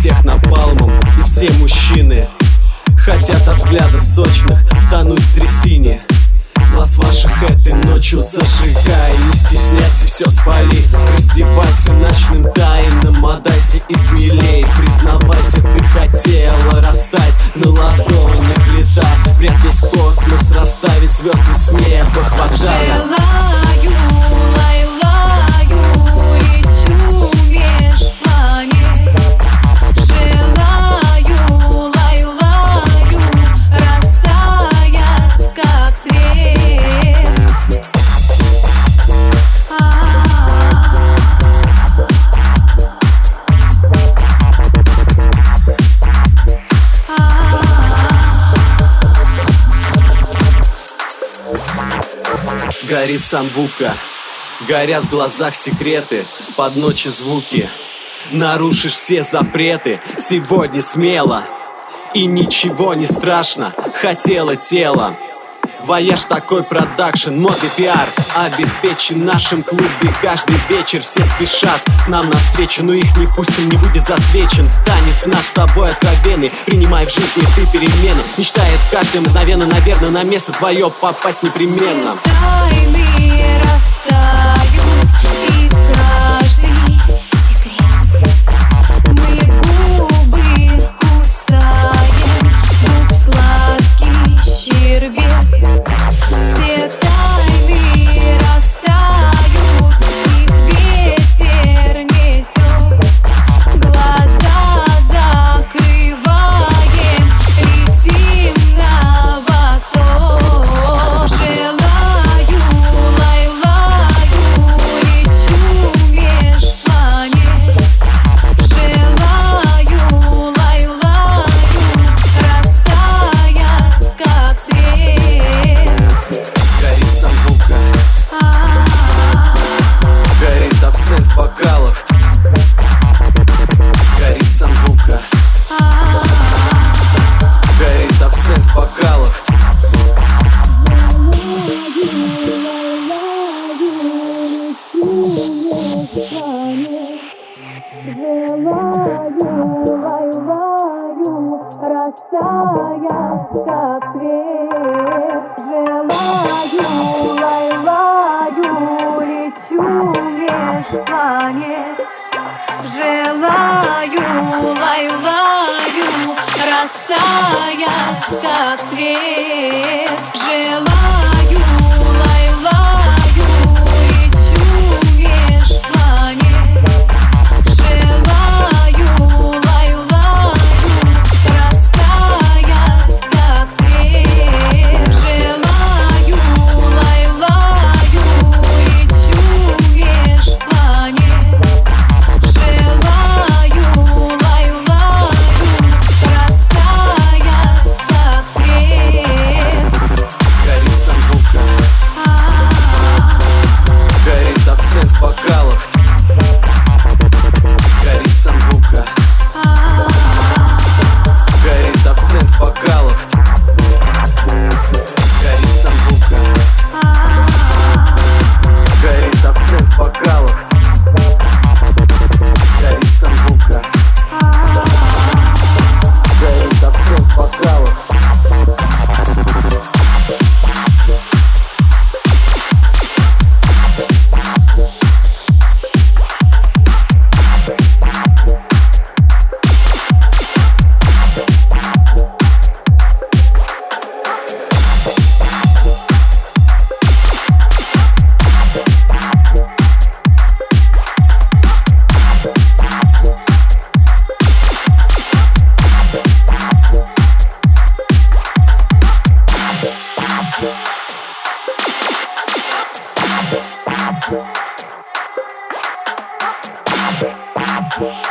всех напалмом, и все мужчины Хотят от взглядов сочных тонуть в трясине. Глаз ваших этой ночью зажигай Не стесняйся, все спали. Раздевайся ночным тайнам Отдайся и смелей. Признавайся, ты хотела растать На ладонях летать. Вряд весь космос расставить звезды с неба. Хватает Горит самбука. Горят в глазах секреты Под ночи звуки. Нарушишь все запреты Сегодня смело. И ничего не страшно Хотела тело Вояж такой продакшн, мод и пиар. Обеспечен нашим клубе Каждый вечер все спешат Нам навстречу, но их не пустим, не будет засвечен. Танец наш с тобой откровенный Принимай в жизни ты перемены. Мечтает каждый мгновенно, наверное, на место твое попасть непременно. Тайны растают Растаять, как свет Желаю, лаю, лаю, лечу меж планет Желаю, лаю, лаю, растаять, как свет. Желаю, Yeah.